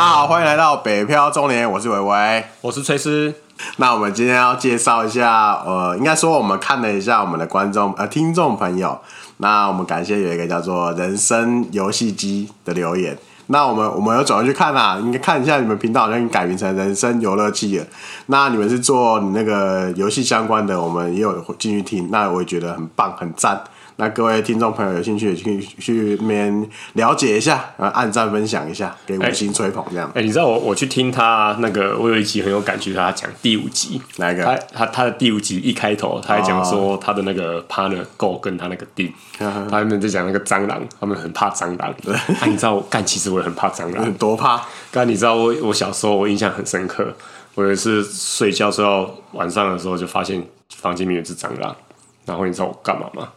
大家好，欢迎来到北漂中年，我是伟伟，我是崔斯。那我们今天要介绍一下，呃，应该说我们看了一下我们的观众呃听众朋友，那我们感谢有一个叫做人生游戏机的留言。那我们我们有转过去看啦，应该看一下你们频道好像改名成人生游乐器了。那你们是做你那个游戏相关的，我们也有进去听，那我也觉得很棒，很赞。那各位听众朋友有兴趣也去去面了解一下，然后按赞分享一下，给五星吹捧这样。哎、你知道我我去听他那个，我有一集很有感觉，他讲第五集，哪一个？他他他的第五集一开头，他还讲说他的那个 partner Go 跟他那个 D，、哦、他们在讲那个蟑螂，他们很怕蟑螂。对，啊、你知道我干，其实我也很怕蟑螂，多怕。刚你知道我我小时候我印象很深刻，我有一次睡觉睡到晚上的时候，就发现房间里面有只蟑螂，然后你知道我干嘛吗？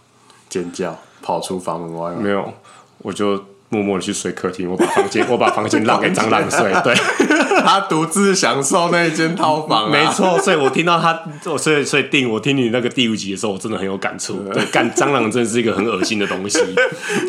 尖叫。跑出房门外没有，我就默默的去睡客厅。我把房间，我把房间让给蟑螂睡。对，他独自享受那一间套房、啊。没错，所以我听到他，我所以所以定我听你那个第五集的时候，我真的很有感触。对，干蟑螂真的是一个很恶心的东西。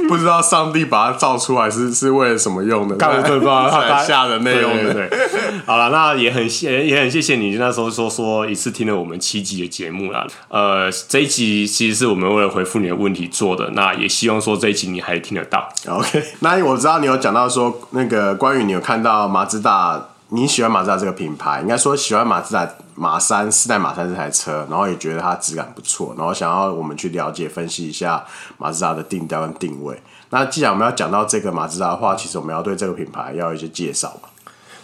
不知道上帝把它造出来是是为了什么用的？干对吧？他吓人内容的。对，对，对，好了，那也很谢也很谢谢你那时候说说一次听了我们七集的节目啦。呃，这一集其实是我们为了回复你的问题做的。那也希望说这一集你还听得到。OK，那我知道你有讲到说那个关于你有看到马自达。你喜欢马自达这个品牌，应该说喜欢马自达马三四代马三这台车，然后也觉得它质感不错，然后想要我们去了解分析一下马自达的定调跟定位。那既然我们要讲到这个马自达的话，其实我们要对这个品牌要有一些介绍嘛。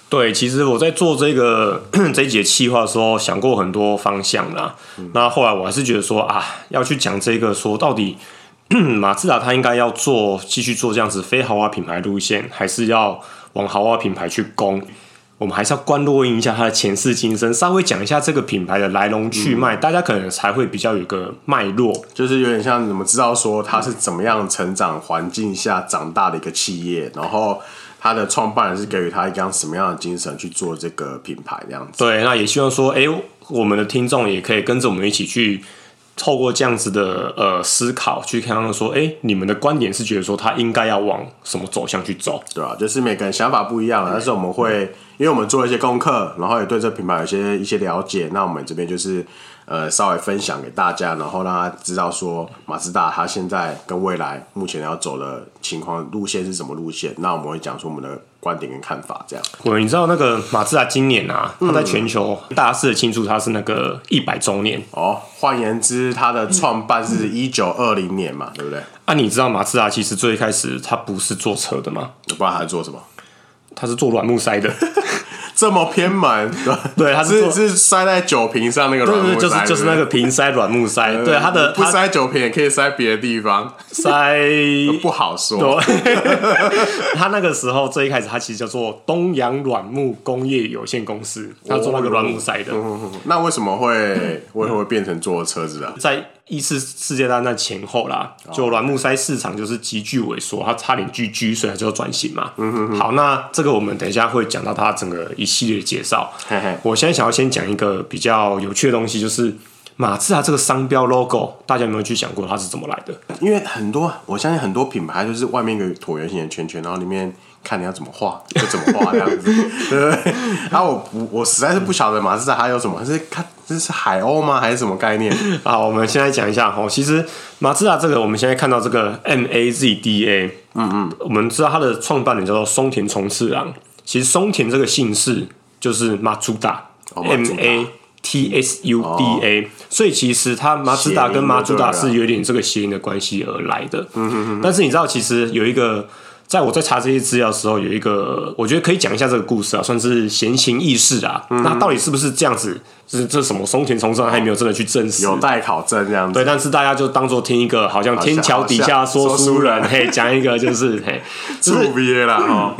对，其实我在做这个这一节企划的时候，想过很多方向啦。嗯、那后来我还是觉得说啊，要去讲这个，说到底 马自达它应该要做继续做这样子非豪华品牌路线，还是要往豪华品牌去攻？我们还是要关落阴一下它的前世今生，稍微讲一下这个品牌的来龙去脉，嗯、大家可能才会比较有个脉络，就是有点像你们知道说它是怎么样成长环境下长大的一个企业，然后它的创办人是给予他一样什么样的精神去做这个品牌这样子。对，那也希望说，哎，我们的听众也可以跟着我们一起去。透过这样子的呃思考去看他们说，哎、你们的观点是觉得说他应该要往什么走向去走，对、啊？就是每个人想法不一样，但是我们会，因为我们做了一些功课，然后也对这品牌有些一些了解，那我们这边就是。呃，稍微分享给大家，然后让他知道说马自达他现在跟未来目前要走的情况路线是什么路线。那我们会讲出我们的观点跟看法，这样。我你知道那个马自达今年啊，它在全球大肆的庆祝它是那个一百周年哦。换言之，它的创办是一九二零年嘛，对不对？啊，你知道马自达其实最开始他不是做车的吗？我不知道他是做什么，他是做软木塞的。这么偏门，对，对，它是是塞在酒瓶上那个软木塞，就是就是那个瓶塞软木塞，对，它的不塞酒瓶也可以塞别的地方，塞 不好说。他那个时候最一开始，他其实叫做东洋软木工业有限公司，他做那个软木塞的。那为什么会为什么会变成做车子啊？在一次世界大战前后啦，就软木塞市场就是急剧萎缩，它差点聚居，所以它就要转型嘛。嗯哼哼。好，那这个我们等一下会讲到它整个一系列的介绍。嘿嘿。我现在想要先讲一个比较有趣的东西，就是马自达这个商标 logo，大家有没有去想过它是怎么来的？因为很多，我相信很多品牌就是外面一个椭圆形的圈圈，然后里面。看你要怎么画就怎么画这样子，对 不对？然后我不，我实在是不晓得马自达还有什么，是看这是海鸥吗？还是什么概念？好，我们先来讲一下哦。其实马自达这个，我们现在看到这个 M A Z D A，嗯嗯，我们知道它的创办人叫做松田重次郎。其实松田这个姓氏就是马自达，M A T S U D A，所以其实它马自达跟马自达是有点这个谐音的关系而来的。嗯哼哼。但是你知道，其实有一个。在我在查这些资料的时候，有一个我觉得可以讲一下这个故事啊，算是闲情逸事啊。嗯、那到底是不是这样子？是这是什么松田充次郎还没有真的去证实，有待考证这样子。对，但是大家就当做听一个，好像天桥底下 说书人，嘿，讲一个就是嘿，是 B A 啦哈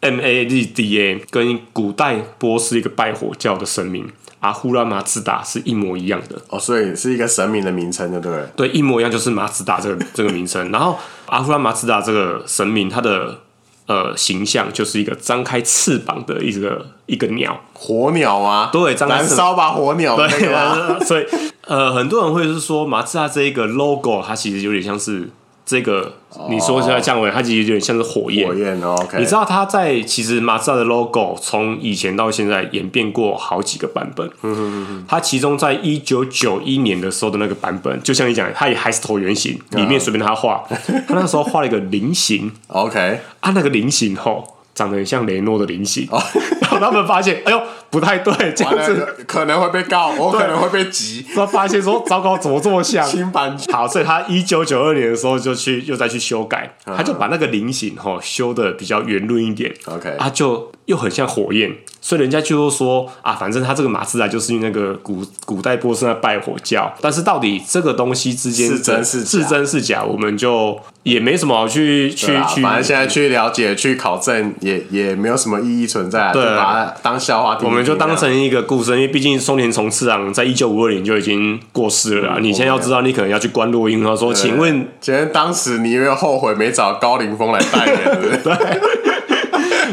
，M A D D A 跟古代波斯一个拜火教的神明。阿呼拉马自达是一模一样的哦，所以是一个神明的名称，对不对？对，一模一样，就是马自达这个 这个名称。然后阿呼拉马自达这个神明，它的呃形象就是一个张开翅膀的一个一个鸟，火鸟啊，对，张开燃烧吧火鸟，对吧？所以呃，很多人会是说马自达这一个 logo，它其实有点像是这个你说现在降温，它其实有点像是火焰。火焰，OK。你知道它在其实马自达的 logo 从以前到现在演变过好几个版本。嗯嗯嗯。它其中在一九九一年的时候的那个版本，就像你讲，它也还是椭圆形，里面随便他画。他那时候画了一个菱形，OK。啊，那个菱形吼。长得很像雷诺的菱形，哦、然后他们发现，哎呦，不太对，这样子。可能会被告，我可能会被急。他发现说，糟糕，怎么这么像？新版好，所以他一九九二年的时候就去又再去修改，嗯、他就把那个菱形哈修的比较圆润一点，OK，他就又很像火焰。所以人家就说啊，反正他这个马自达就是那个古古代波斯那拜火教，但是到底这个东西之间是真是是真是假，我们就也没什么好去去去，反正现在去了解去考证也也没有什么意义存在，对，把它当笑话听听。我们就当成一个故事，因为毕竟松田从次郎在一九五二年就已经过世了。嗯、你现在要知道，你可能要去关录音，他说，请问，请问当时你有没有后悔没找高凌风来代言？对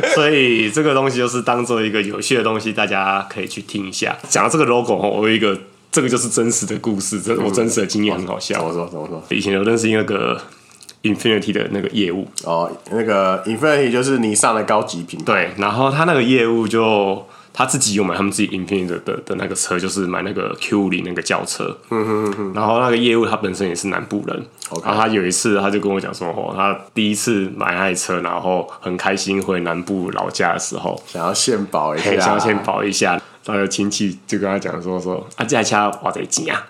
所以这个东西就是当做一个有趣的东西，大家可以去听一下。讲到这个 logo 我有一个，这个就是真实的故事，这我真实的经验很好笑。我说怎么说？以前有认识那个 Infinity 的那个业务哦，那个 Infinity 就是你上的高级品牌。对，然后他那个业务就。他自己有买他们自己 Infinity 的的的那个车，就是买那个 Q 五零那个轿车。嗯哼哼。然后那个业务他本身也是南部人。然后他有一次他就跟我讲说，哦，他第一次买那台车，然后很开心回南部老家的时候，想要献宝一下，想要献宝一下。他的亲戚就跟他讲说说，啊，这台车多少钱啊？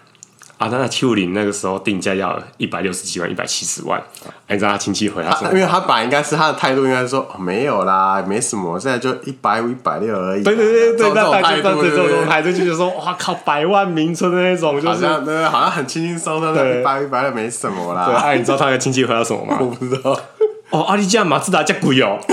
啊，那那七五零那个时候定价要一百六十几万，一百七十万。哎，你知道他亲戚回答说，因为他本来应该是他的态度应该是说、哦、没有啦，没什么，现在就一百五、一百六而已。对对对对，那种态度，这种态度就是说，哇靠，百万名车的那种，就是好像对，好像很轻轻松松的，一百、一百六没什么啦。对，哎，你知道他的亲戚回答什么吗？我不知道。哦，阿里加马自达加贵哦。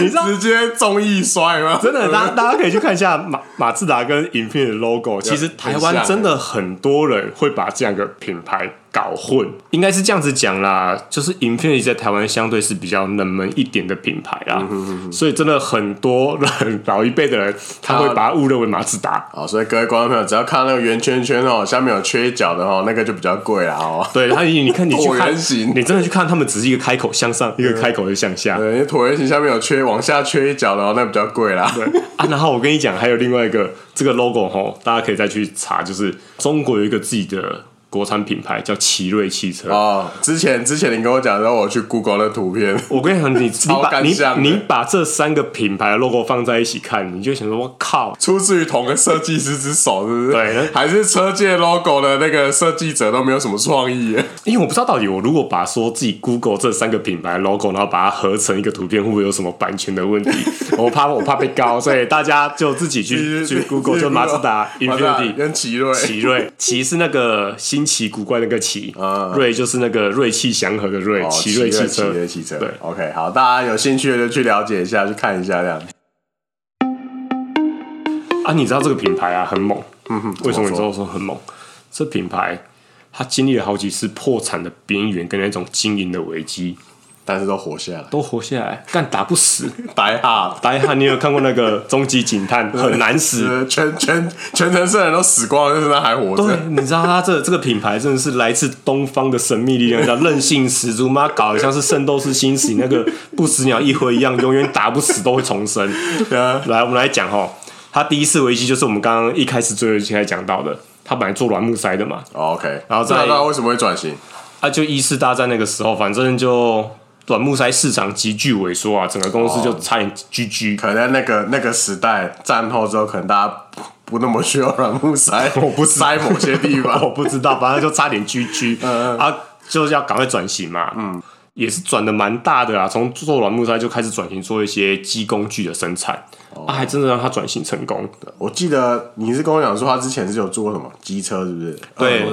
你知道直接综艺摔吗？真的，大家 大家可以去看一下马马自达跟 Infiniti 的 logo。其实台湾真的很多人会把这样的品牌搞混，应该是这样子讲啦，就是 Infiniti 在台湾相对是比较冷门一点的品牌啦，嗯、哼哼哼，所以真的很多人老一辈的人他会把它误认为马自达。好，所以各位观众朋友，只要看到那个圆圈圈哦，下面有缺一角的哦，那个就比较贵啦哦。对，他你看你去看，你真的去看，他们只是一个开口向上，一个开口就向下。对，椭圆形下面有缺，往下缺一角的哦，那、比较贵啦。对啊，然后我跟你讲，还有另外一个这个 logo 哦，大家可以再去查，就是中国有一个自己的。国产品牌叫奇瑞汽车。哦，之前之前你跟我讲，让我去 Google 的图片，我跟你讲，你 你把你你把这三个品牌的 logo 放在一起看，你就想说，我靠，出自于同个设计师之手，是不是？对，还是车界 logo 的那个设计者都没有什么创意？因为我不知道到底我如果把说自己 Google 这三个品牌 logo，然后把它合成一个图片，会不会有什么版权的问题？我怕我怕被告，所以大家就自己去去 Google，就马自达、Infiniti 跟奇瑞，奇瑞，奇是那个新奇。古怪那个奇，嗯、瑞就是那个瑞气祥和的瑞，哦、奇瑞汽车。奇瑞汽车，对，OK，好，大家有兴趣的就去了解一下，去看一下这样。啊，你知道这个品牌啊很猛，嗯哼，为什么你知道说很猛？这品牌它经历了好几次破产的边缘跟那种经营的危机。但是都活下来，都活下来，但打不死。白哈，白哈，你有看过那个《终极警探》？很难死，全全全城市人都死光了，但是他还活着。对，你知道他这这个品牌真的是来自东方的神秘力量，叫韧性十足。妈搞得像是《圣斗士星矢》那个不死鸟一辉一样，永远打不死都会重生。啊、来，我们来讲哈，他第一次危机就是我们刚刚一开始最后一期才讲到的，他本来做软木塞的嘛。哦、OK，然后在那为什么会转型？啊，就一次大战那个时候，反正就。软木塞市场急剧萎缩啊，整个公司就差点 GG。可能在那个那个时代战后之后，可能大家不那么需要软木塞，我不塞某些地方，我不知道，反正就差点 GG。嗯，啊，就是要赶快转型嘛。嗯，也是转的蛮大的啊，从做软木塞就开始转型做一些机工具的生产。啊，还真的让他转型成功。我记得你是跟我讲说，他之前是有做过什么机车，是不是？对，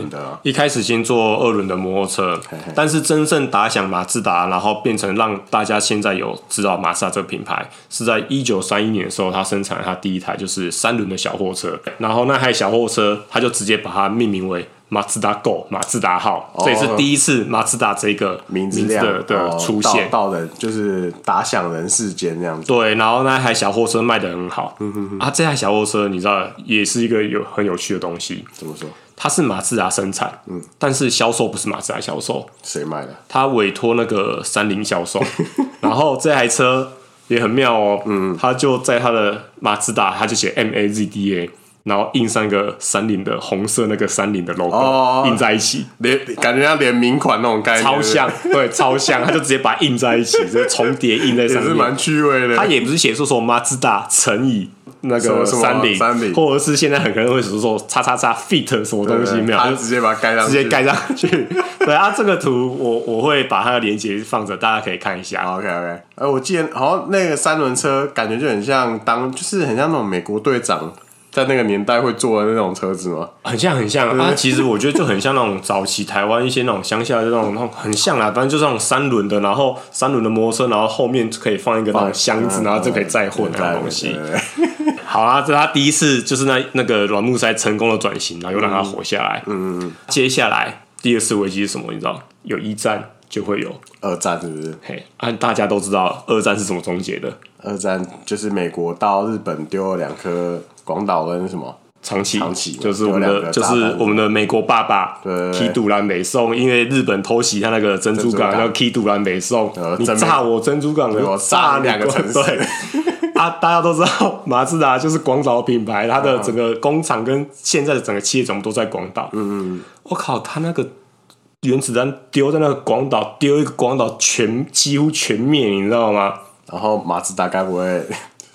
一开始先做二轮的摩托车，嘿嘿，但是真正打响马自达，然后变成让大家现在有知道马自达这个品牌，是在一九三一年的时候，他生产了他第一台就是三轮的小货车，然后那台小货车，他就直接把它命名为。马自达 Go，马自达号，这也是第一次马自达这个名字的的出现，到的就是打响人世间这样子。对，然后那台小货车卖的很好。嗯哼哼。啊，这台小货车你知道也是一个有很有趣的东西。怎么说？它是马自达生产，嗯，但是销售不是马自达销售，谁卖的？他委托那个三菱销售，然后这台车也很妙哦，嗯，他就在他的马自达，他就写 M A Z D A。然后印上一个三菱的红色那个三菱的 logo，哦，印在一起，联感觉像联名款那种概念，超像，对，超像，他就直接把它印在一起，就重叠印在上面，也是蛮趣味的。他也不是写说说马自达乘以那个三菱，三菱，或者是现在很可能会说说叉叉叉 fit 什么东西没有，他就直接把它盖上，直接盖上去。对啊，这个图我我会把它的链接放着，大家可以看一下。OK OK，呃，我记得好像那个三轮车感觉就很像当，就是很像那种美国队长。在那个年代会坐的那种车子吗？很像很像啊！其实我觉得就很像那种早期台湾一些那种乡下的那种那种很像啊，反正就是那种三轮的，然后三轮的摩托车，然后后面可以放一个那种箱子，然后就可以载货那种东西。好啦，这是他第一次就是那那个软木塞成功的转型，然后又让他活下来。嗯嗯。接下来第二次危机是什么？你知道？有一战就会有二战，是不是？嘿，按大家都知道二战是怎么终结的？二战就是美国到日本丢了两颗。广岛跟什么长崎？长崎就是我们的，就是我们的美国爸爸。对，基督兰美宋，因为日本偷袭他那个珍珠港，叫基杜兰美宋。你炸我珍珠港，我炸两个城市。对 啊，大家都知道马自达 就是广岛品牌，它的整个工厂跟现在的整个企业总部都在广岛。嗯嗯，我靠，他那个原子弹丢在那个广岛，丢一个广岛全几乎全灭，你知道吗？然后马自达该不会？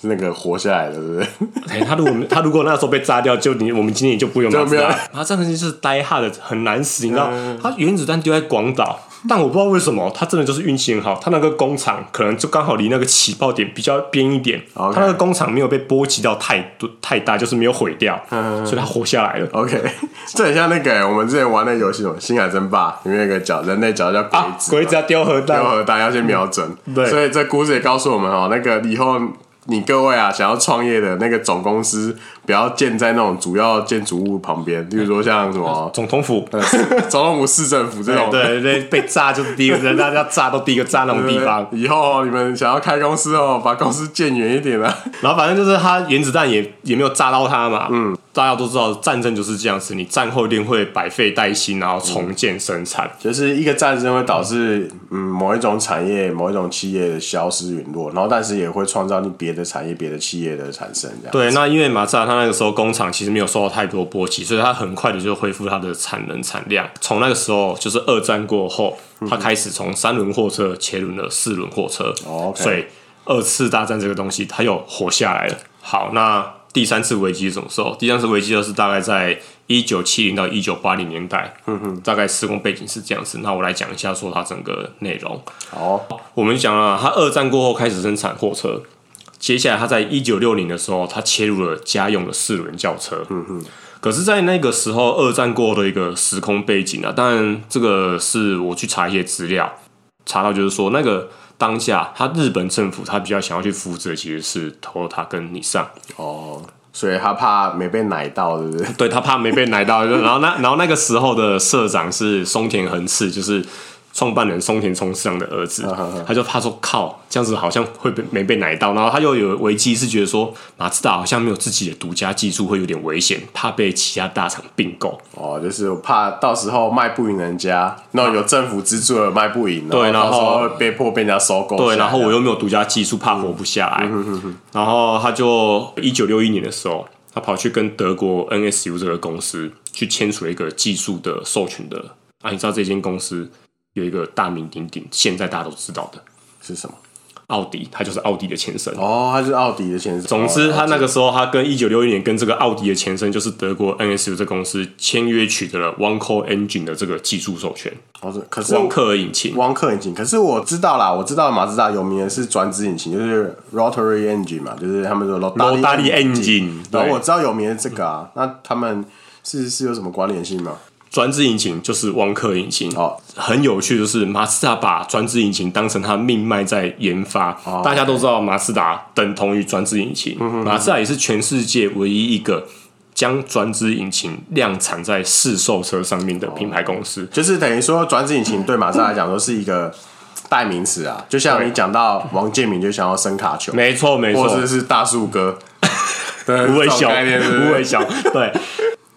那个活下来的，对不对？哎，他如果他如果那时候被炸掉，就你我们今天也就不用马自达。然后这个就是呆哈的，很难死，你知道？嗯、他原子弹丢在广岛。但我不知道为什么，他真的就是运气很好。他那个工厂可能就刚好离那个起爆点比较边一点.他那个工厂没有被波及到太多太大，就是没有毁掉，嗯、所以他活下来了。OK，这很像那个我们之前玩那个游戏，《星海争霸》里面有个角，人类角叫鬼子，鬼子要丢核弹，丢核弹要先瞄准。嗯、对，所以这故事也告诉我们哦，那个以后。你各位啊，想要创业的那个总公司，不要建在那种主要建筑物旁边，比如说像什么总统府、总统府、市政府这种，对对，被炸就是第一个人，大家炸都第一个炸那种地方。以后你们想要开公司哦，把公司建远一点啊。然后反正就是他原子弹也也没有炸到他嘛，嗯。大家都知道战争就是这样子，你战后一定会百废待兴，然后重建生产。嗯、就是一个战争会导致嗯某一种产业、某一种企业的消失陨落，然后但是也会创造你别的产业、别的企业的产生。这样对，那因为马自达他那个时候工厂其实没有受到太多波及，所以它很快的就恢复它的产能产量。从那个时候就是二战过后，它开始从三轮货车切轮了四轮货车，哦 okay、所以二次大战这个东西它又活下来了。好，那。第三次危机是什么时候？第三次危机就是大概在一九七零到一九八零年代，嗯哼，大概施工背景是这样子。那我来讲一下，说它整个内容。好，我们讲了，它二战过后开始生产货车，接下来他在一九六零的时候，他切入了家用的四轮轿车，嗯哼。可是，在那个时候，二战过后的一个时空背景啊，当然这个是我去查一些资料，查到就是说那个。当下，他日本政府他比较想要去扶持的其实是 Toyota 跟 Nissan 哦，所以他怕没被奶到，对不对？对，他怕没被奶到，然后那然后那个时候的社长是松田恒次，就是。创办人松田充次郎的儿子，他就怕说靠，这样子好像会被没被奶到，然后他又有危机，是觉得说马自达好像没有自己的独家技术，会有点危险，怕被其他大厂并购。哦，就是怕到时候卖不赢人家，那有政府资助了卖不赢，对，然后被迫被人家收购。对，然后我又没有独家技术，怕活不下来。嗯、然后他就一九六一年的时候，他跑去跟德国 NSU 这个公司去签署了一个技术的授权的。啊，你知道这间公司？有一个大名鼎鼎，现在大家都知道的是什么？奥迪，它就是奥迪的前身。哦，它是奥迪的前身。总之，他那个时候，他跟一九六一年跟这个奥迪的前身，就是德国 NSU 这公司签约，取得了 One Core Engine 的这个技术授权。哦，是，可是汪克尔引擎，汪克尔引擎。可是我知道啦，我知道马自达有名的是转子引擎，就是 Rotary Engine 嘛，就是他们说罗大力 Engine。然后我知道有名的这个啊，那他们是是有什么关联性吗？转子引擎就是汪克引擎。哦，很有趣，就是马自达把转子引擎当成他命脉在研发。哦、大家都知道马自达等同于转子引擎，马自达也是全世界唯一一个将转子引擎量产在市售车上面的品牌公司。哦、就是等于说，转子引擎对马自达来讲都是一个代名词啊。就像你讲到王建民就想要声卡球，没错没错，或者是大树哥，对，无尾小，无尾小，对。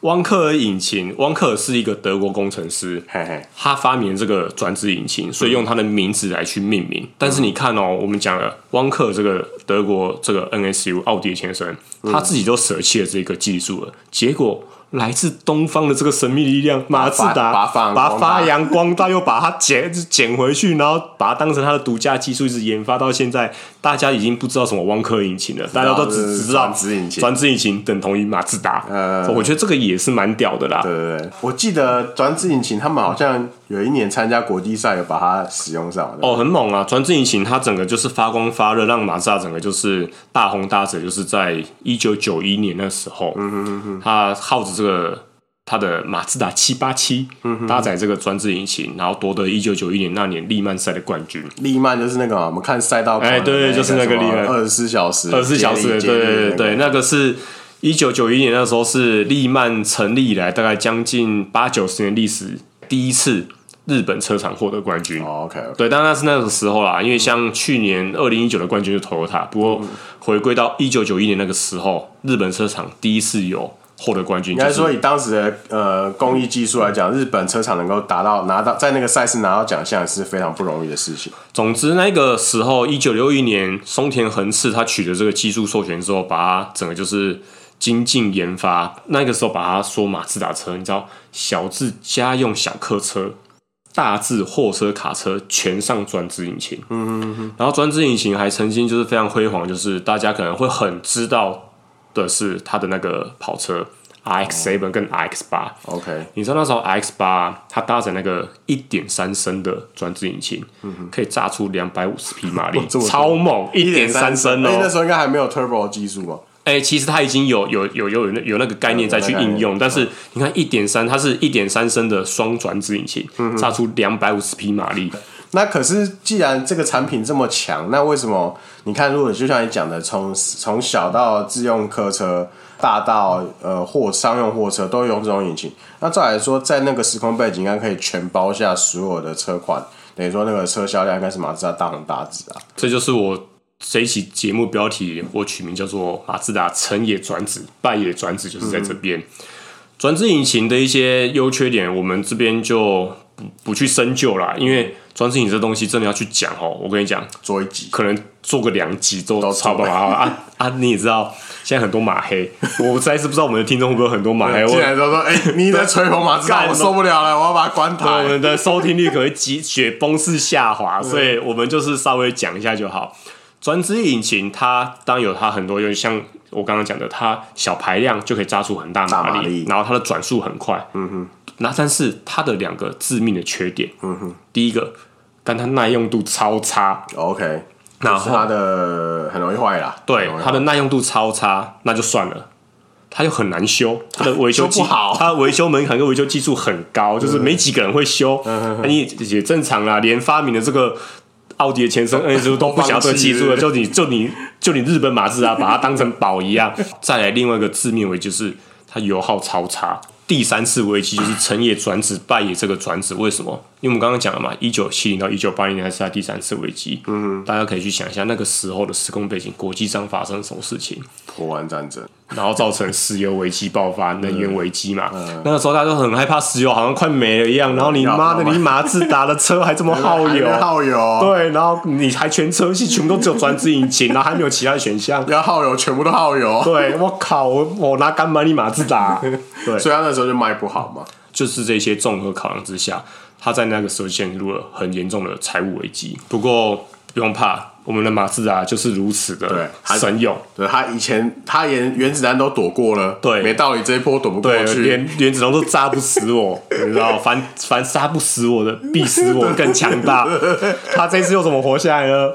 汪克尔引擎，汪克尔是一个德国工程师，嘿嘿，他发明这个转子引擎，所以用他的名字来去命名。但是你看哦，我们讲了汪克尔这个德国这个 NSU 奥迪先生，他自己都舍弃了这个技术了，结果。来自东方的这个神秘力量，马自达把它发扬光大，又把它捡捡回去，然后把它当成它的独家技术，一直研发到现在。大家已经不知道什么汪克引擎了，大家都只只知道转子引擎，转子引擎等同于马自达。呃，我觉得这个也是蛮屌的啦。对对对，我记得转子引擎他们好像有一年参加国际赛，有把它使用上。哦，很猛啊！转子引擎它整个就是发光发热，让马自达整个就是大红大紫，就是在一九九一年那时候，嗯嗯嗯哼，它耗子这个。他的马自达七八七搭载这个专制引擎，然后夺得一九九一年那年利曼赛的冠军。利曼就是那个我们看赛道，哎，对，就是那个利曼，二十四小时，二十四小时，对对对对，那个是一九九一年那时候是利曼成立以来大概将近八九十年历史第一次日本车厂获得冠军。OK，对，但那是那个时候啦，因为像去年二零一九的冠军就 Toyota，不过回归到一九九一年那个时候，日本车厂第一次有。获得冠军，应该说以当时的呃工艺技术来讲，日本车厂能够达到拿到在那个赛事拿到奖项是非常不容易的事情。总之，那个时候一九六一年，松田恒次他取得这个技术授权之后，把它整个就是精进研发。那个时候把它说马自达车，你知道，小至家用小客车，大致货车卡车，全上转子引擎。嗯嗯嗯。然后专制引擎还曾经就是非常辉煌，就是大家可能会很知道。的是它的那个跑车 RX Seven 跟 RX 八，OK，你知道那时候 RX 八它搭载那个一点三升的转子引擎，嗯、可以炸出两百五十匹马力，哦、超猛，一点三升哦。那时候应该还没有 Turbo 技术吧？哎、欸，其实它已经有有有有有那有那个概念再去应用，但是你看一点三，它是一点三升的双转子引擎，嗯、炸出两百五十匹马力。那可是，既然这个产品这么强，那为什么你看，如果就像你讲的，从从小到自用客车，大到呃货商用货车都用这种引擎，那照来说，在那个时空背景，应该可以全包下所有的车款，等于说那个车销量应该是马自达大红大紫啊。这就是我这一期节目标题，我取名叫做马自达成也转子，败也转子，就是在这边。转、子引擎的一些优缺点，我们这边就不不去深究啦，因为。转子引擎这东西真的要去讲哦，我跟你讲，做一集，可能做个两集都差不好啊啊！你也知道，现在很多马黑，我实在是不知道我们的听众会不会有很多马黑。进来都说，哎、欸，你在吹捧马自达，我受不了了，我要把它关台。我们的收听率可能急雪崩式下滑，所以我们就是稍微讲一下就好。转子引擎它当然有它很多，就像我刚刚讲的，它小排量就可以扎出很大马力，力然后它的转速很快。嗯哼。那但是它的两个致命的缺点，嗯哼，第一个，但它耐用度超差，OK，然后它的很容易坏啦，对，它的耐用度超差，那就算了，它又很难修，它的 维修不好，它维修门槛跟维修技术很高，就是没几个人会修，那你也正常啦，连发明的这个奥迪的前身 NSU 都不想要这个技术了，就你就你就你日本马自达把它当成宝一样，再来另外一个致命危就是它油耗超差。第三次危机就是 成也转子，败也这个转子，为什么？因为我们刚刚讲了嘛，一九七零到一九八零年还是他第三次危机。嗯，大家可以去想一下那个时候的时空背景，国际上发生什么事情？波湾战争，然后造成石油危机爆发，能源危机嘛。嗯、那个时候大家都很害怕石油好像快没了一样，然后你妈的，你马自达的车还这么耗 油，耗油。对，然后你还全车系全部都只有转子引擎，然后还没有其他的选项，要耗油全部都耗油。对，我靠，我我拿敢买你马自达？对，所以他那时候就卖不好嘛。就是这些综合考量之下。他在那个时候陷入了很严重的财务危机。不过不用怕，我们的马自达就是如此的神勇。对，他以前他连原子弹都躲过了，对，没道理这一波躲不过去，连原子弹都炸不死我，你知道，凡凡杀不死我的，必使我更强大。他这次又怎么活下来呢？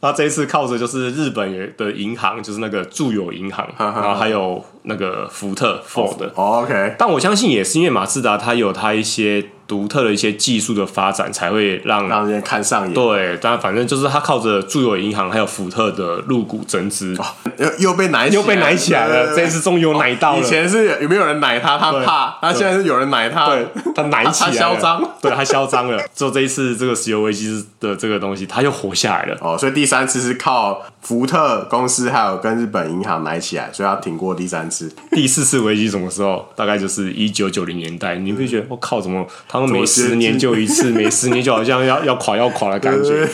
他这一次靠着就是日本的银行，就是那个住友银行，然后还有那个福特 Ford。OK，但我相信也是因为马自达它有它一些。独特的一些技术的发展，才会让让人看上眼。对，但反正就是它靠着住友银行还有福特的入股增资，又又被奶又被奶起来了。这一次终于有奶到了。以前是有没有人奶他，他怕；他现在是有人奶他，他奶起来了。他嚣张，对他嚣张了。之后这一次这个石油危机的这个东西，他又活下来了。哦，所以第三次是靠福特公司还有跟日本银行买起来，所以他挺过第三次。第四次危机什么时候？大概就是一九九零年代。你会觉得我靠，怎么他们每十年就一次，每十年就好像要要垮要垮的感觉。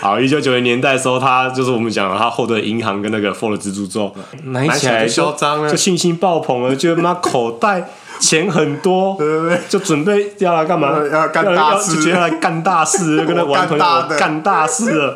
好，一九九零年代的时候，他就是我们讲了，他获得银行跟那个 Ford 资助之后，买起来就嚣张了，就信心爆棚了，觉得妈口袋钱很多，对对对，就准备要来干嘛？要干大事，直接来干大事，跟他玩朋友干大事了，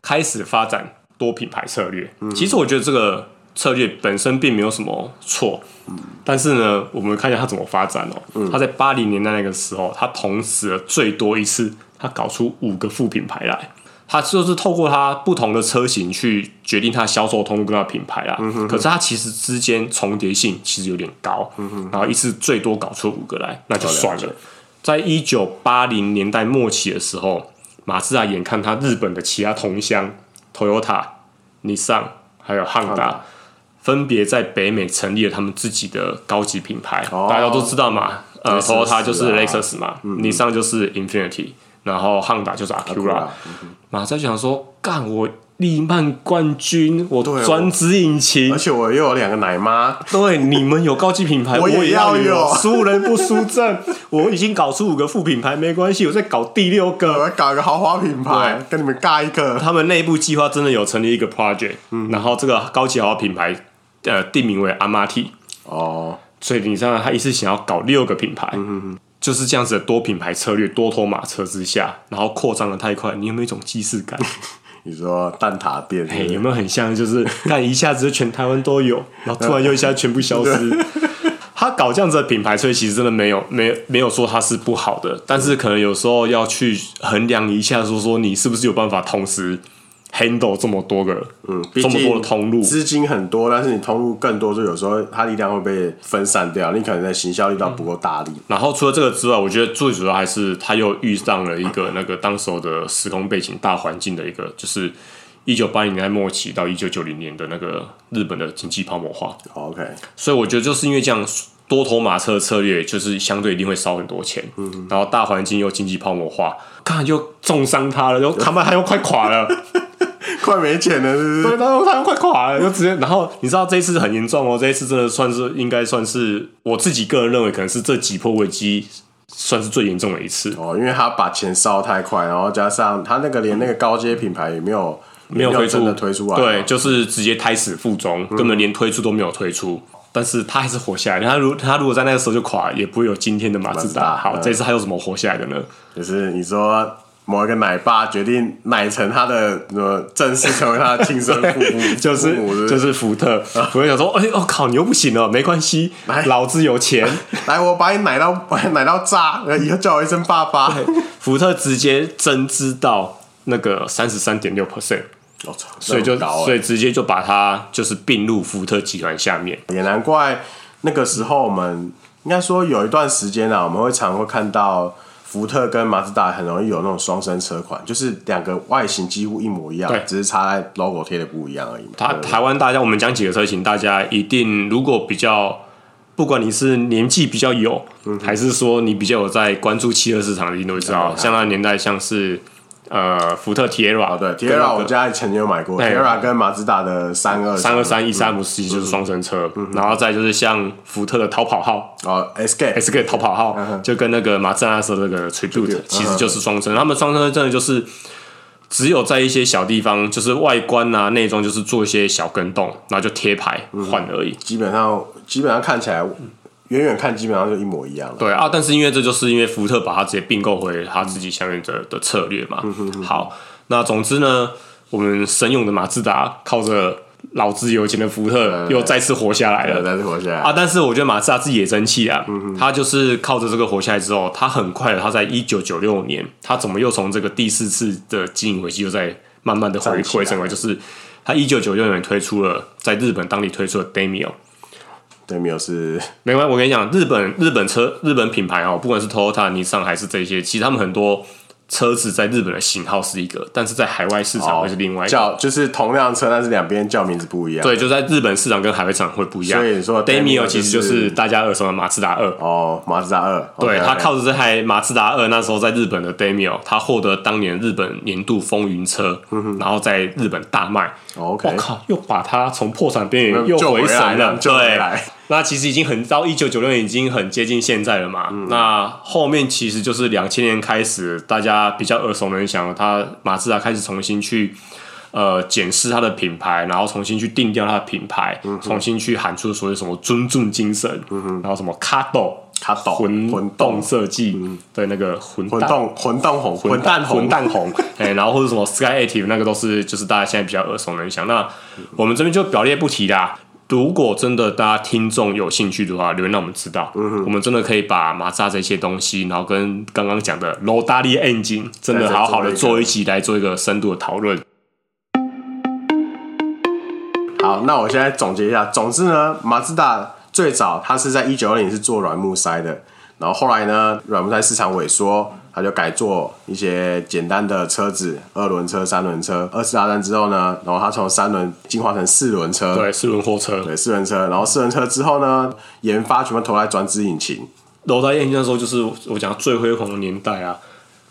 开始发展多品牌策略。嗯、其实我觉得这个。策略本身并没有什么错，嗯、但是呢，我们看一下它怎么发展哦。嗯、他在八零年代那个时候，它同时最多一次，它搞出五个副品牌来。它就是透过它不同的车型去决定它销售通路跟他品牌啦。嗯、哼哼可是它其实之间重叠性其实有点高。然后一次最多搞出五个来，那就算了。了在一九八零年代末期的时候，马自达眼看他日本的其他同乡，Toyota、尼桑还有汉达。分别在北美成立了他们自己的高级品牌，哦、大家都知道嘛，呃，Toyota 就是 Lexus 嘛，尼桑、嗯、就是 Infinity，然后汉达就是 Acura。马在想说，干我利曼冠军，我专职引擎，而且我又有两个奶妈。对，你们有高级品牌，我也要有。输人不输阵，我已经搞出五个副品牌，没关系，我再搞第六个，我要搞一个豪华品牌，跟你们尬一个。他们内部计划真的有成立一个 project，、嗯、然后这个高级豪华品牌。呃，定名为阿玛提哦，所以你知道他一次想要搞六个品牌，嗯、哼哼就是这样子的多品牌策略，多头马车之下，然后扩张的太快，你有没有一种既视感？你说蛋挞店是是，有没有很像？就是 看一下子全台湾都有，然后突然又一下全部消失。他搞这样子的品牌，所以其实真的没有没有没有说它是不好的，但是可能有时候要去衡量一下，说说你是不是有办法同时。Handle 这么多个，嗯，这么多的通路，资金很多，但是你通路更多，就有时候它力量会被分散掉，你可能在行销力道不够大力。嗯。然后除了这个之外，我觉得最主要还是他又遇上了一个那个当时候的时空背景大环境的一个，就是一九八零年代末期到一九九零年的那个日本的经济泡沫化。OK，所以我觉得就是因为这样多头马车的策略，就是相对一定会烧很多钱。嗯，然后大环境又经济泡沫化，看就重伤他了，又他们还要快垮了。快没钱了，是不是？对，然后他快垮了，就直接。然后你知道这一次很严重哦，这一次真的算是应该算是我自己个人认为，可能是这几波危机算是最严重的一次哦，因为他把钱烧太快，然后加上他那个连那个高阶品牌也没有没有推出的推出来，对，就是直接胎死腹中，根本连推出都没有推出。嗯、但是他还是活下来。他如他如果在那个时候就垮，也不会有今天的马自达。好，嗯、这一次还有什么活下来的呢？就是你说。某一个奶爸决定奶成他的呃正式成为他的亲生父母，就是就是福特。福特想说：“哎、欸，我、哦、靠，你又不行了，没关系，来老子有钱，来我把你奶到 奶到炸，以后叫我一声爸爸。”福特直接增资到那个三十三点六 percent，所以就所以直接就把它就是并入福特集团下面。也难怪那个时候我们应该说有一段时间啊，我们会常会看到。福特跟马自达很容易有那种双生车款，就是两个外形几乎一模一样，对只是差在 logo 贴的不一样而已。台台湾大家，我们讲几个车型，大家一定如果比较，不管你是年纪比较有，嗯、还是说你比较有在关注汽车市场的，一定都会知道，像那年代像是。呃，福特 Tiara 对 Tiara 我家曾经有买过 Tiara 跟马自达的三二三二三一三五其实就是双生车，然后再就是像福特的逃跑号哦 Escape Escape 逃跑号，就跟那个马自达的那个 Tribute 其实就是双生，他们双生真的就是只有在一些小地方，就是外观啊内装就是做一些小跟动，然后就贴牌换而已，基本上基本上看起来。远远看基本上就一模一样了。对啊，但是因为这就是因为福特把它直接并购回他自己相应的的策略嘛。嗯、哼哼好，那总之呢，我们神勇的马自达靠着老子有钱的福特又再次活下来了，再次活下来啊！但是我觉得马自达自己也争气啊，嗯、哼他就是靠着这个活下来之后，他很快的，他在一九九六年，他怎么又从这个第四次的经营危机又在慢慢的回回升为，就是他一九九六年推出了在日本当地推出的 Demio。对，没有是 没关系。我跟你讲，日本日本车日本品牌哦，不管是 Toyota、尼桑还是这些，其实他们很多车子在日本的型号是一个，但是在海外市场会是另外一个。叫就是同辆车，但是两边叫名字不一样。对，就在日本市场跟海外市场会不一样。所以说 Daimio 其实就是大家耳熟的马自达二。哦，马自达二。对，他靠着这台马自达二，那时候在日本的 Daimio，他获得当年日本年度风云车，然后在日本大卖。OK，我靠，又把它从破产边缘又回神了。对。那其实已经很到一九九六年，已经很接近现在了嘛。嗯、那后面其实就是两千年开始，大家比较耳熟能详，他马自达开始重新去呃检视它的品牌，然后重新去定调它的品牌，嗯、重新去喊出所谓什么尊重精神，嗯、然后什么卡斗卡斗混动设计对那个混混动混动红混蛋混蛋红哎，然后或者什么 Sky Active 那个都是就是大家现在比较耳熟能详。那我们这边就表列不提啦。如果真的大家听众有兴趣的话，留言让我们知道，嗯、我们真的可以把马自达这些东西，然后跟刚刚讲的 Rodale Engine 真的好好的做一集来做一个深度的讨论。好，那我现在总结一下，总之呢，马自达最早它是在一九二零年是做软木塞的，然后后来呢，软木塞市场萎缩。他就改做一些简单的车子，二轮车、三轮车。二次大战之后呢，然后他从三轮进化成四轮车，对，四轮货车，对，四轮车。然后四轮车之后呢，研发全部投在转子引擎。罗大燕那时候就是我讲最辉煌的年代啊，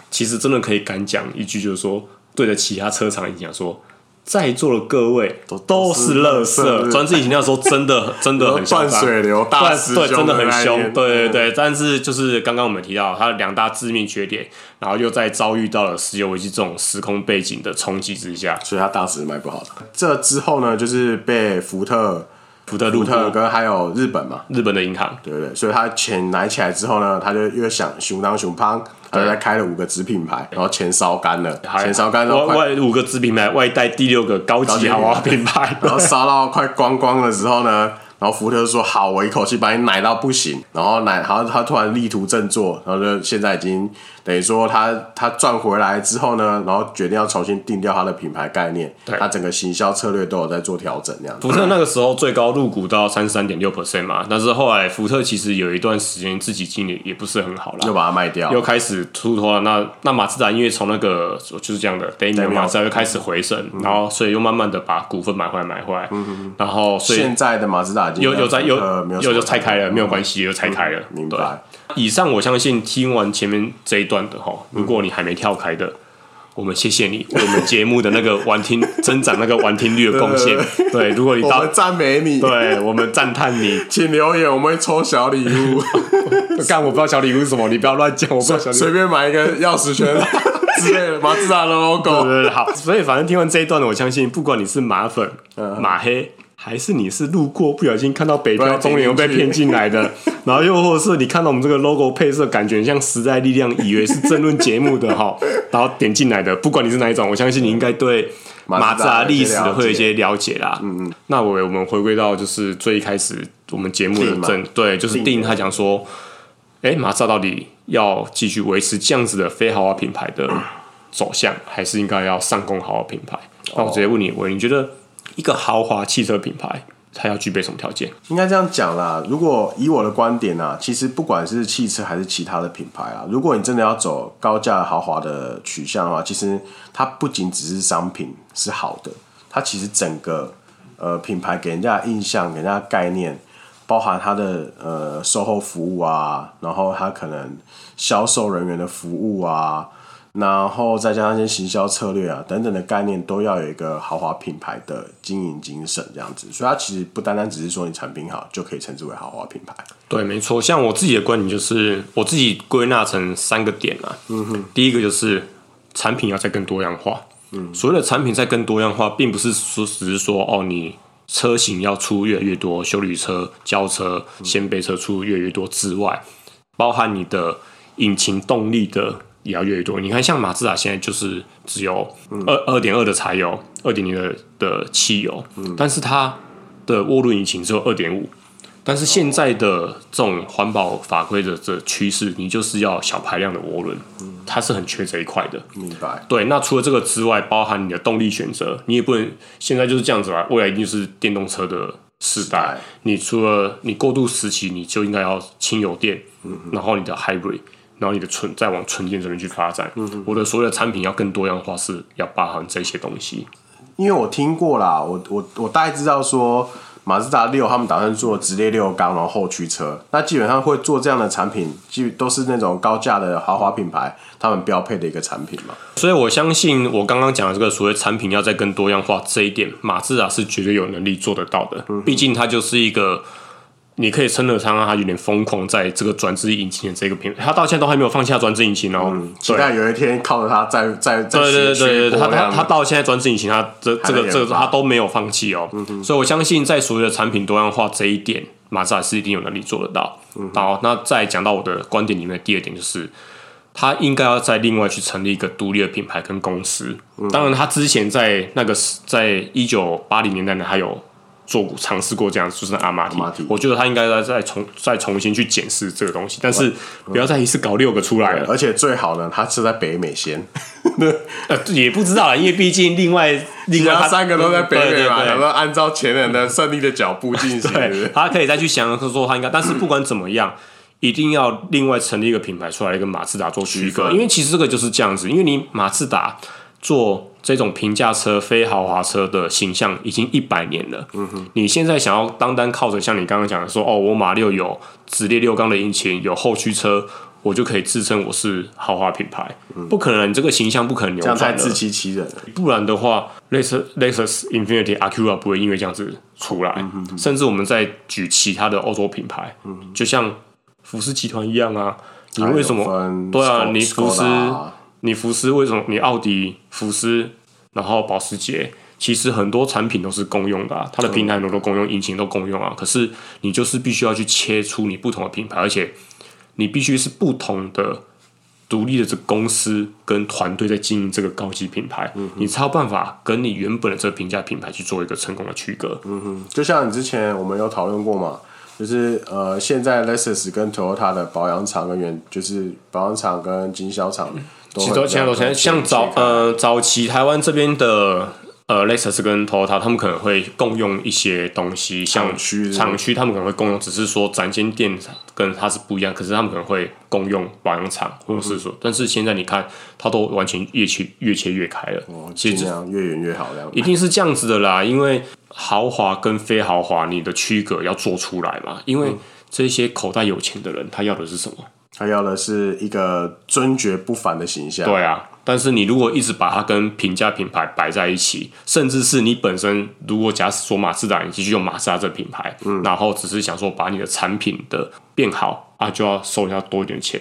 其实真的可以敢讲一句，就是说对着其他车厂影响说。在座的各位都都是乐色。专制引擎那时候真的 真的很断水流，大对，真的很凶，对对对。但是就是刚刚我们提到它的两大致命缺点，然后又在遭遇到了石油危机这种时空背景的冲击之下，所以它当时卖不好的。这之后呢，就是被福特、福特、路特跟还有日本嘛，日本的银行，对对对。所以他钱拿起来之后呢，他就越想熊当熊胖。他在开了五个子品牌，然后钱烧干了，钱烧干了，外五个子品牌外带第六个高级豪华品牌，然后烧到快光光的时候呢，然后福特说：“好，我一口气把你奶到不行。”然后奶，然后他突然力图振作，然后就现在已经。等于说他他赚回来之后呢，然后决定要重新定掉他的品牌概念，对他整个行销策略都有在做调整，那样。福特那个时候最高入股到三十三点六 percent 嘛，但是后来福特其实有一段时间自己经营也不是很好了，又把它卖掉，又开始出脱了。那那马自达因为从那个就是这样的，Daimler 马自达又开始回升，嗯、然后所以又慢慢的把股份买回来买回来，然后所以现在的马自达又又在又又又拆开了，没有关系，又拆开了，嗯、明白。以上我相信听完前面这一段的哈，如果你还没跳开的，嗯、我们谢谢你为我们节目的那个 完听增长那个完听率的贡献。对，如果你到赞美你，对我们赞叹你，请留言，我们会抽小礼物。干，我不知道小礼物是什么，你不要乱讲，我不知道小礼物。随便买一个钥匙圈 之类的，马自达的 logo。对对对，好。所以反正听完这一段的，我相信不管你是马粉、马黑。还是你是路过不小心看到北漂中年又被骗进来的，然后又或者是你看到我们这个 logo 配色，感觉像时代力量，以为是政论节目的哈，然后点进来的，不管你是哪一种，我相信你应该对马自达历史的会有一些了解啦。嗯嗯。那我我们回归到就是最一开始我们节目的正对，就是定他讲说，哎，马自达到底要继续维持这样子的非豪华品牌的走向，还是应该要上攻豪华品牌？那我直接问你，我你觉得？一个豪华汽车品牌，它要具备什么条件？应该这样讲啦。如果以我的观点啊，其实不管是汽车还是其他的品牌啊，如果你真的要走高价豪华的取向的话，其实它不仅只是商品是好的，它其实整个呃品牌给人家的印象、给人家的概念，包含它的呃售后服务啊，然后它可能销售人员的服务啊。然后再加上一些行销策略啊等等的概念，都要有一个豪华品牌的经营精神这样子，所以它其实不单单只是说你产品好就可以称之为豪华品牌。对，没错。像我自己的观点就是，我自己归纳成三个点啊。嗯哼。第一个就是产品要再更多样化。嗯。所谓的产品再更多样化，并不是说只是说哦，你车型要出越来越多，修理车、轿车、掀背车出越来越多之外，包含你的引擎动力的。也要越来越多。你看，像马自达现在就是只有二二点二的柴油，二点零的的汽油，嗯、但是它的涡轮引擎只有二点五。但是现在的这种环保法规的这趋势，你就是要小排量的涡轮，嗯、它是很缺这一块的。明白。对，那除了这个之外，包含你的动力选择，你也不能现在就是这样子吧？未来一定是电动车的时代。你除了你过渡时期，你就应该要轻油电，嗯、然后你的 hybrid。然后你的纯再往纯电这边去发展。嗯，我的所有的产品要更多样化，是要包含这些东西。因为我听过啦，我我我大概知道说。马自达六，他们打算做直列六缸，然后后驱车。那基本上会做这样的产品，基都是那种高价的豪华品牌，他们标配的一个产品嘛。所以我相信，我刚刚讲的这个所谓产品要再更多样化这一点，马自达是绝对有能力做得到的。嗯、毕竟它就是一个。你可以称得上他有点疯狂，在这个转子引擎的这个品牌，他到现在都还没有放下转子引擎哦。嗯，期待有一天靠着它再再再对对对对，他他他到现在转子引擎，他这这个这个他都没有放弃哦。嗯，所以我相信在所有的产品多样化这一点，马自达是一定有能力做得到。嗯，好，那再讲到我的观点里面的第二点就是，他应该要再另外去成立一个独立的品牌跟公司。当然，他之前在那个在一九八零年代呢，还有。做过尝试过这样，就是阿玛提。我觉得他应该再再重再重新去检视这个东西，但是不要再一次搞六个出来了。而且最好呢，他是在北美先。呃，也不知道啦，因为毕竟另外 另外三个都在北美嘛，然后按照前人的胜利的脚步进行。对，他可以再去想说他应该，但是不管怎么样，一定要另外成立一个品牌出来，跟马自达做区隔。因为其实这个就是这样子，因为你马自达做。这种平价车、非豪华车的形象已经一百年了。嗯哼，你现在想要单单靠着像你刚刚讲的说，哦，我马六有直列六缸的引擎，有后驱车，我就可以自称我是豪华品牌。嗯、不可能，你这个形象不可能扭转。这样太自欺欺人了。不然的话，Lexus Lexus Infinity Acura 不会因为这样子出来。嗯、哼哼甚至我们再举其他的欧洲品牌，嗯、就像福斯集团一样啊，你为什么？对啊，你福斯。你福斯为什么？你奥迪、福斯，然后保时捷，其实很多产品都是共用的啊，它的平台很多都共用，引擎都共用啊。可是你就是必须要去切出你不同的品牌，而且你必须是不同的独立的这个公司跟团队在经营这个高级品牌，嗯、你才有办法跟你原本的这个平价品牌去做一个成功的区隔。嗯哼，就像你之前我们有讨论过嘛，就是呃，现在 Lexus 跟 Toyota 的保养厂跟原就是保养厂跟经销厂。嗯其实都现在都现在像早呃早期台湾这边的呃 Lexus 跟 Toyota 他们可能会共用一些东西，像厂区他们可能会共用，只是说展间店跟它是不一样，可是他们可能会共用保养厂或者是说，嗯、但是现在你看它都完全越切越切越开了，哦，其实这样越远越好，这样。一定是这样子的啦，因为豪华跟非豪华你的区隔要做出来嘛，因为这些口袋有钱的人他要的是什么？他要的是一个尊爵不凡的形象。对啊，但是你如果一直把它跟平价品牌摆在一起，甚至是你本身如果假使说马自达，你继续用马自达这品牌，嗯，然后只是想说把你的产品的变好啊，就要收人家多一点钱。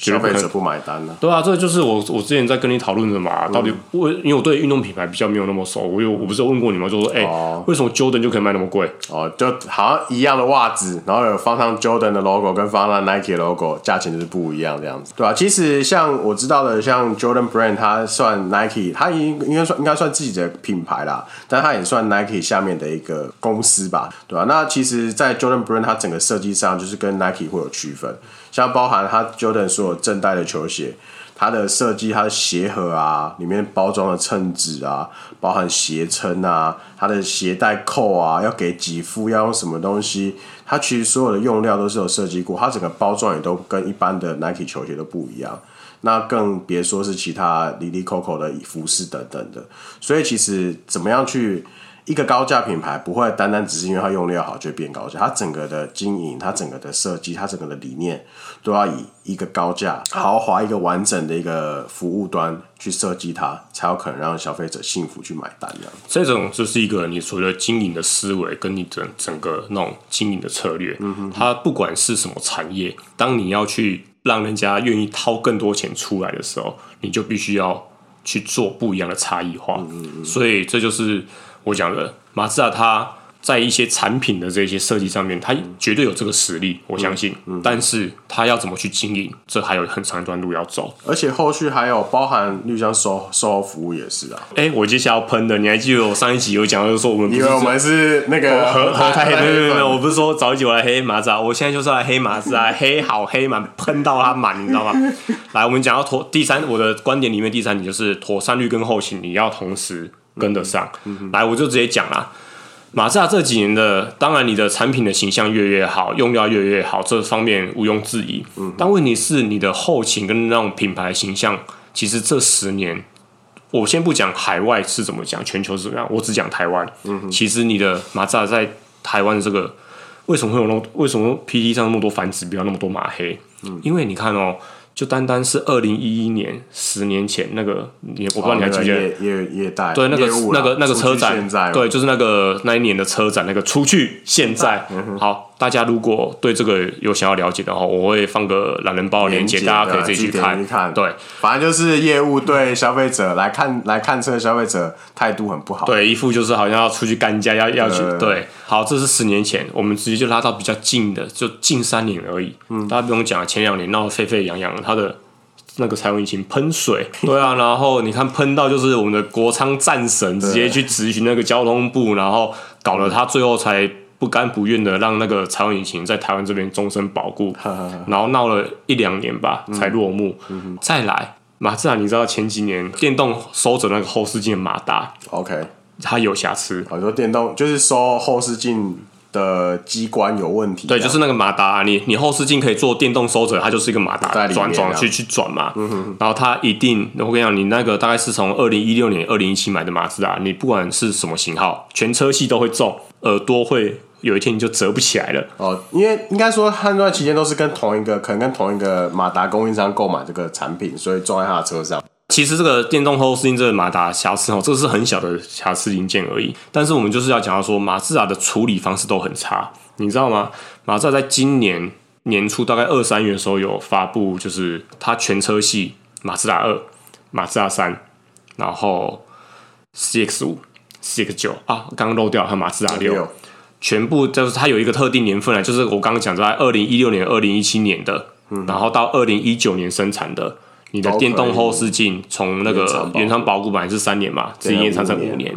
消费者不买单呢？对啊，这就是我我之前在跟你讨论的嘛。到底为因为我对运动品牌比较没有那么熟，我有我不是有问过你吗？就说哎，欸、为什么 Jordan 就可以卖那么贵？哦，就好像一样的袜子，然后有放上 Jordan 的 logo 跟放上 Nike 的 logo，价钱就是不一样这样子，对啊，其实像我知道的，像 Jordan Brand，它算 Nike，它应应该算应该算自己的品牌啦，但它也算 Nike 下面的一个公司吧，对吧？那其实，在 Jordan Brand 它整个设计上就是跟 Nike 会有区分。像包含它 Jordan 所有正代的球鞋，它的设计、它的鞋盒啊，里面包装的衬纸啊，包含鞋撑啊，它的鞋带扣啊，要给几副，要用什么东西，它其实所有的用料都是有设计过，它整个包装也都跟一般的 Nike 球鞋都不一样，那更别说是其他 Lilico 的服饰等等的，所以其实怎么样去？一个高价品牌不会单单只是因为它用料好就变高价，它整个的经营、它整个的设计、它整个的理念，都要以一个高价、豪华、一个完整的一个服务端去设计它，才有可能让消费者幸福去买单。这样，这种就是一个你所谓的经营的思维，跟你整整个那种经营的策略。嗯哼，它不管是什么产业，当你要去让人家愿意掏更多钱出来的时候，你就必须要去做不一样的差异化。嗯嗯，所以这就是。我讲了马自达，它在一些产品的这些设计上面，它绝对有这个实力，我相信。嗯嗯、但是它要怎么去经营，这还有很长一段路要走。而且后续还有包含绿箱售售后服务也是啊。哎、欸，我接下来要喷的，你还记得我上一集有讲，就是说我们因为我们是那个和和泰，没有没有，我不是说早一集我来黑马自达，我现在就是来黑马自达，黑好黑满，喷到它满，你知道吗？来，我们讲到妥第三，我的观点里面第三点就是妥善率跟后勤你要同时。跟得上，来我就直接讲啦。马自达这几年的，当然你的产品的形象越越好，用料越越好，这方面毋庸置疑。但问题是你的后勤跟那种品牌形象，其实这十年，我先不讲海外是怎么讲，全球怎么样，我只讲台湾。其实你的马自达在台湾的这个，为什么会有那么为什么 PT 上那么多反指标，那么多马黑？因为你看哦。就单单是二零一一年，十年前那个，你我不知道你还记不记得？业业业代对那个那个那个车展，对，就是那个那一年的车展，那个出去现在，好，大家如果对这个有想要了解的话，我会放个懒人包的链接，大家可以自己去看。对，反正就是业务对消费者来看 来看车，消费者态度很不好。对，一副就是好像要出去干架，要要去。对，好，这是十年前，我们直接就拉到比较近的，就近三年而已。嗯，大家不用讲，前两年闹得沸沸扬扬的。它的那个柴油引擎喷水，对啊，然后你看喷到就是我们的国昌战神直接去质询那个交通部，然后搞了他最后才不甘不愿的让那个柴油引擎在台湾这边终身保固，然后闹了一两年吧才落幕。再来马自达，你知道前几年电动收着那个后视镜的马达，OK，它有瑕疵，很多电动就是收后视镜。的机关有问题，对，就是那个马达、啊，你你后视镜可以做电动收着，它就是一个马达转转去去转嘛，嗯、哼哼然后它一定，我跟你讲，你那个大概是从二零一六年、二零一七买的马自达，你不管是什么型号，全车系都会中，耳朵会有一天你就折不起来了。哦，因为应该说，那段期间都是跟同一个，可能跟同一个马达供应商购买这个产品，所以装在他的车上。其实这个电动后视镜这个马达瑕疵哦，这个是很小的瑕疵零件而已。但是我们就是要讲到说，马自达的处理方式都很差，你知道吗？马自达在今年年初大概二三月的时候有发布，就是它全车系马自达二、马自达三，然后 CX 五、CX 九啊，刚刚漏掉，还有马自达六，全部就是它有一个特定年份啊，就是我刚刚讲在二零一六年、二零一七年的，然后到二零一九年生产的。你的电动后视镜从那个原厂保固本来是三年嘛，直接延长成五年。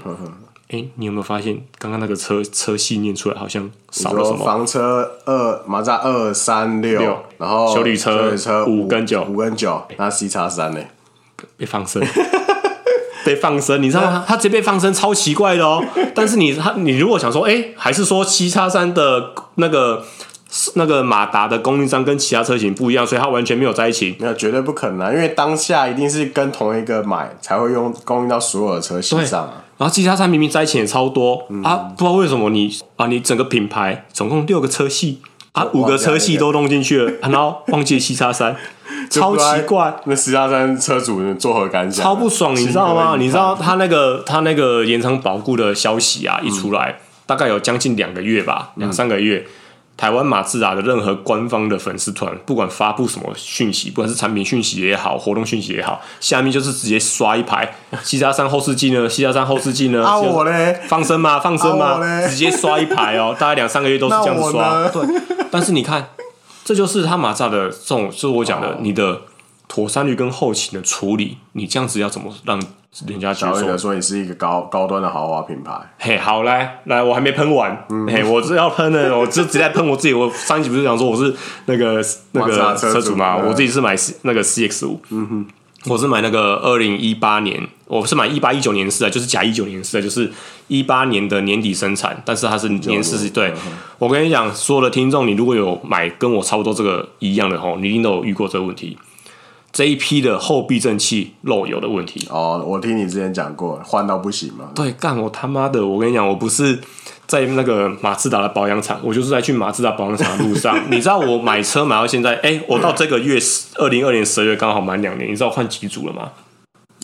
哎、欸，你有没有发现刚刚那个车车系念出来好像少了什么？房车二马自达二三六，然后修理车车五跟九五跟九，那 C 叉三呢？被放生，被放生，你知道吗？它直接被放生，超奇怪的哦。但是你他你如果想说，哎、欸，还是说七叉三的那个？那个马达的供应商跟其他车型不一样，所以它完全没有在一起。那绝对不可能，因为当下一定是跟同一个买才会用供应到所有的车型上啊。然后七叉三明明在一起也超多、嗯、啊，不知道为什么你啊，你整个品牌总共六个车系啊，五个车系都弄进去了，然后忘记七叉三，超奇怪。那七叉三车主作何感想？超不爽，你知道吗？你知道他那个他那个延长保固的消息啊，一出来，嗯、大概有将近两个月吧，两三个月。嗯台湾马自达的任何官方的粉丝团，不管发布什么讯息，不管是产品讯息也好，活动讯息也好，下面就是直接刷一排。C 叉三后视镜呢？C 叉三后视镜呢？啊我嘞？放生吗？放生吗？啊、直接刷一排哦，大概两三个月都是 这样子刷。对，但是你看，这就是他马自达的这种，就是我讲的，哦、你的妥善率跟后勤的处理，你这样子要怎么让？人家觉得说你是一个高高端的豪华品牌。嘿，好来来，我还没喷完，嗯、嘿，我是要喷的，我就直接喷我自己。我上一集不是讲说我是那个那个车主嘛，我自己是买那个 CX 五，嗯哼，我是买那个二零一八年，我是买一八一九年式的，就是假一九年式的，就是一八年的年底生产，但是它是年式是对。嗯、我跟你讲，所有的听众，你如果有买跟我差不多这个一样的吼，你一定都有遇过这个问题。这一批的后避震器漏油的问题哦，我听你之前讲过，换到不行吗？对，干我他妈的！我跟你讲，我不是在那个马自达的保养厂，我就是在去马自达保养厂的路上。你知道我买车买到现在，哎，我到这个月二零二零十二月刚好满两年，你知道我换几组了吗？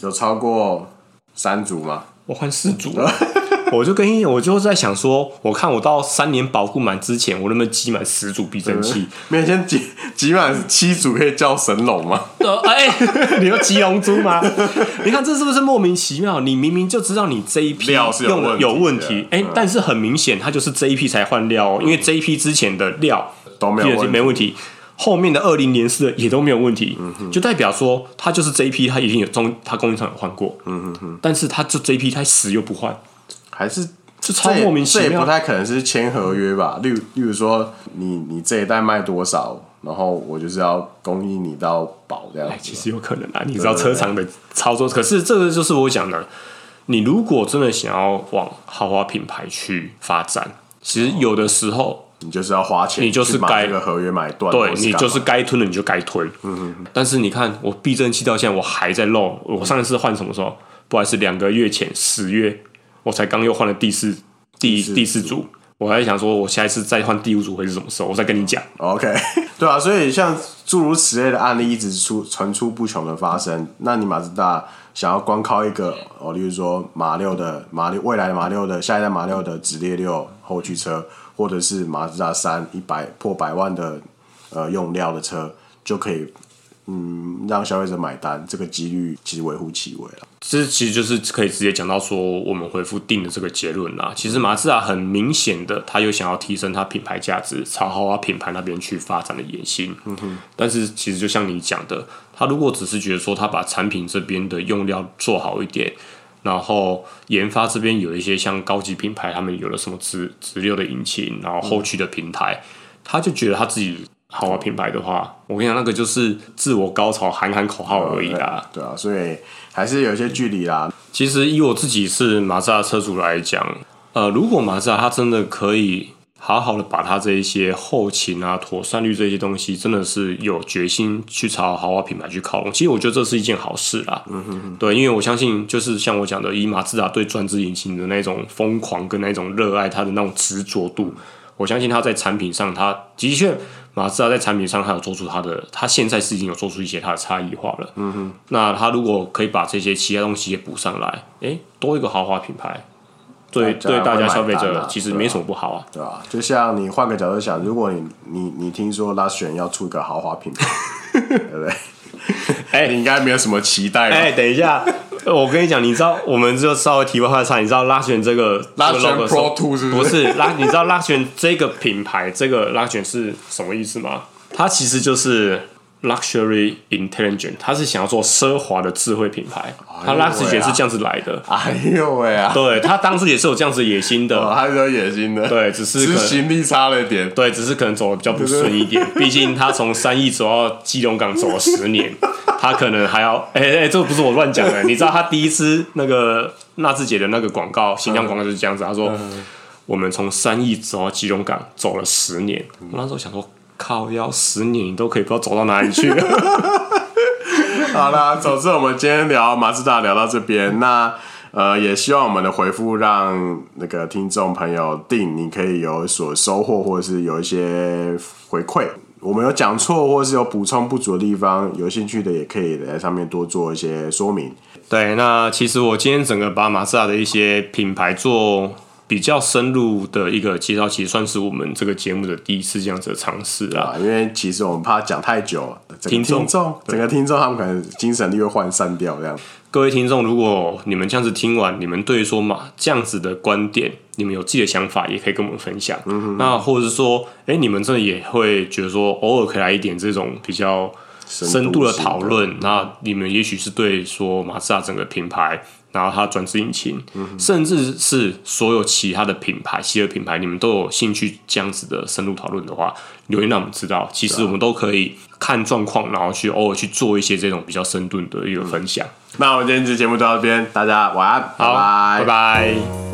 有超过三组吗？我换四组了。我就跟你，我就在想说，我看我到三年保固满之前，我能不能集满十组避震器？没有，先积积满七组可以叫神龙吗？呃，哎、欸，你要集龙珠吗？你看这是不是莫名其妙？你明明就知道你这一批用是有问题，哎、欸，但是很明显，它就是这一批才换料哦，因为这一批之前的料都没有没问题，后面的二零年四的也都没有问题，嗯、哼就代表说它就是这一批，它已经有中，它供应商有换过，嗯哼哼，但是它就这一批它死又不换。还是这超莫名其妙，这也不太可能是签合约吧？例如，例如说你，你你这一代卖多少，然后我就是要供应你到保这样。其实有可能啊，你知道车厂的操作，可是这个就是我讲的，你如果真的想要往豪华品牌去发展，其实有的时候。你就是要花钱，你就是该这个合约买断，对你就是该吞的你就该吞。嗯。但是你看，我避震器到现在我还在漏。我上一次换什么时候？不好意思，两个月前十月，我才刚又换了第四第第四组。我还想说，我下一次再换第五组会是什么时候？我再跟你讲。OK，对啊，所以像诸如此类的案例一直出层出不穷的发生。那你马自达想要光靠一个哦，例如说马六的马六未来的马六的下一代马六的直列六后驱车。或者是马自达三一百破百万的呃用料的车就可以，嗯，让消费者买单，这个几率其实微乎其微了。这其实就是可以直接讲到说，我们回复定的这个结论啦。其实马自达很明显的，他又想要提升它品牌价值，朝豪华品牌那边去发展的野心。嗯哼。但是其实就像你讲的，他如果只是觉得说他把产品这边的用料做好一点。然后研发这边有一些像高级品牌，他们有了什么直直六的引擎，然后后驱的平台，他就觉得他自己豪华品牌的话，我跟你讲，那个就是自我高潮喊喊口号而已啦。对啊，所以还是有一些距离啦。其实以我自己是马自达车主来讲，呃，如果马自达它真的可以。好好的把它这一些后勤啊、妥善率这些东西，真的是有决心去朝豪华品牌去靠拢。其实我觉得这是一件好事啦。嗯哼哼。对，因为我相信，就是像我讲的，以马自达对转子引擎的那种疯狂跟那种热爱，它的那种执着度，我相信他在产品上，他的确马自达在产品上，他有做出他的，他现在是已经有做出一些他的差异化了。嗯哼。那他如果可以把这些其他东西也补上来，诶，多一个豪华品牌。对对，大家消费者其实没什么不好啊，对吧？就像你换个角度想，如果你你你听说 Luxion 要出一个豪华品牌，对不对？哎，你应该没有什么期待吧？哎，等一下，我跟你讲，你知道，我们就稍微提外话差，你知道 Luxion 这个 Luxion Pro Two 是不是？拉，你知道 Luxion 这个品牌，这个 Luxion 是什么意思吗？它其实就是。Luxury Intelligent，他是想要做奢华的智慧品牌，他 Luxgen 是这样子来的。哎呦喂啊！对，他当初也是有这样子野心的，他是有野心的。对，只是执行力差了一点。对，只是可能走的比较不顺一点。毕竟他从三亿走到基隆港走了十年，他可能还要……哎、欸、哎、欸，这个不是我乱讲的。你知道他第一次那个纳智捷的那个广告，形象广告就是这样子。他说：“嗯、我们从三亿走到基隆港走了十年。嗯”我那时候想说。靠，要十年你都可以不知道走到哪里去。好啦，总之我们今天聊马自达聊到这边，那呃也希望我们的回复让那个听众朋友定你可以有所收获，或者是有一些回馈。我们有讲错或是有补充不足的地方，有兴趣的也可以在上面多做一些说明。对，那其实我今天整个把马自达的一些品牌做。比较深入的一个介绍，其实算是我们这个节目的第一次这样子的尝试啊。因为其实我们怕讲太久，听众整个听众他们可能精神力会涣散掉这样。各位听众，如果你们这样子听完，你们对说嘛这样子的观点，你们有自己的想法，也可以跟我们分享。嗯哼。那或者是说，哎、欸，你们真的也会觉得说，偶尔可以来一点这种比较深度的讨论。那你们也许是对说马自达整个品牌。然后它转子引擎，嗯、甚至是所有其他的品牌、汽车品牌，你们都有兴趣这样子的深入讨论的话，留言让我们知道。其实我们都可以看状况，然后去偶尔去做一些这种比较深度的一个分享。嗯、那我们今天这节目就到这边，大家晚安，好，拜拜。拜拜。